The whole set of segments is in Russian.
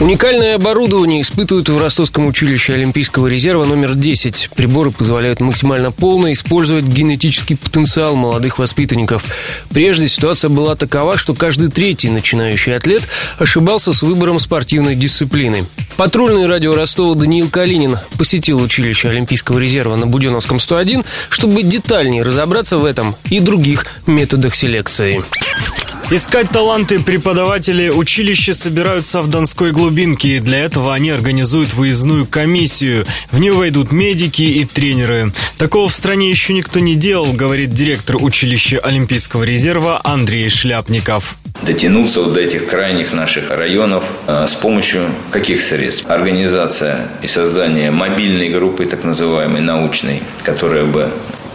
Уникальное оборудование испытывают в Ростовском училище Олимпийского резерва номер 10. Приборы позволяют максимально полно использовать генетический потенциал молодых воспитанников. Прежде ситуация была такова, что каждый третий начинающий атлет ошибался с выбором спортивной дисциплины. Патрульный радио Ростова Даниил Калинин посетил училище Олимпийского резерва на Буденовском 101, чтобы детальнее разобраться в этом и других методах селекции. Искать таланты преподаватели училища собираются в Донской глубинке, для этого они организуют выездную комиссию. В нее войдут медики и тренеры. Такого в стране еще никто не делал, говорит директор училища Олимпийского резерва Андрей Шляпников дотянуться вот до этих крайних наших районов э, с помощью каких средств? Организация и создание мобильной группы, так называемой научной, которая бы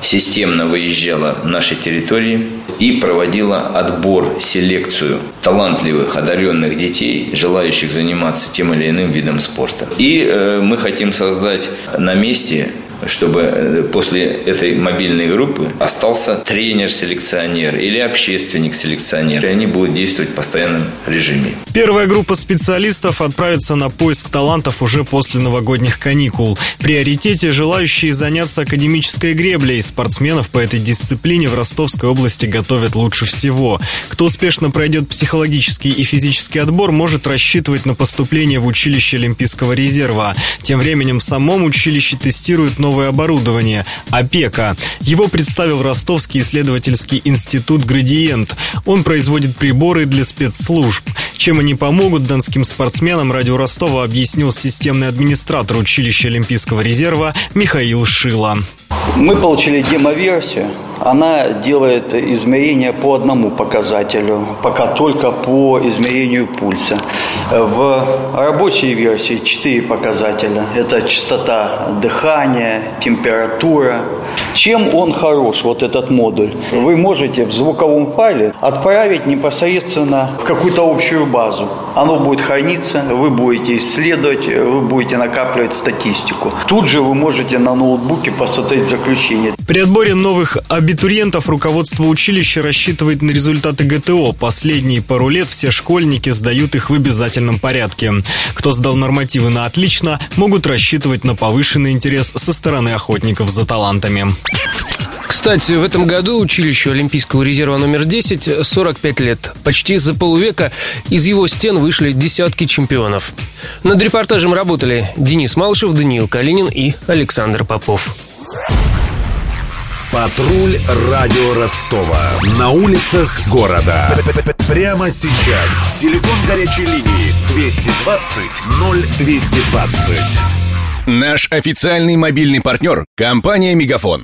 системно выезжала в нашей территории и проводила отбор, селекцию талантливых, одаренных детей, желающих заниматься тем или иным видом спорта. И э, мы хотим создать на месте чтобы э, после этой мобильной группы остался тренер-селекционер или общественник-селекционер. И они будут действовать в постоянном режиме. Первая группа специалистов отправится на поиск талантов уже после новогодних каникул. В приоритете желающие заняться академической греблей. Спортсменов по этой дисциплине в Ростовской области готовят лучше всего. Кто успешно пройдет психологический и физический отбор, может рассчитывать на поступление в училище Олимпийского резерва. Тем временем в самом училище тестируют новое оборудование – ОПЕКа. Его представил Ростовский исследовательский институт «Градиент». Он производит приборы для спецслужб. Чем они помогут донским спортсменам, радио Ростова объяснил системный администратор училища Олимпийского резерва Михаил Шила. Мы получили демоверсию. Она делает измерения по одному показателю, пока только по измерению пульса. В рабочей версии четыре показателя. Это частота дыхания, температура. Чем он хорош, вот этот модуль? Вы можете в звуковом файле отправить непосредственно в какую-то общую базу. Оно будет храниться, вы будете исследовать, вы будете накапливать статистику. Тут же вы можете на ноутбуке посмотреть заключение. При отборе новых абитуриентов руководство училища рассчитывает на результаты ГТО. Последние пару лет все школьники сдают их в обязательном порядке. Кто сдал нормативы на отлично, могут рассчитывать на повышенный интерес со стороны охотников за талантами. Кстати, в этом году училищу Олимпийского резерва номер 10 45 лет. Почти за полувека из его стен вышли десятки чемпионов. Над репортажем работали Денис Малышев, Даниил Калинин и Александр Попов. Патруль радио Ростова. На улицах города. Прямо сейчас. Телефон горячей линии 220 0220. Наш официальный мобильный партнер – компания «Мегафон».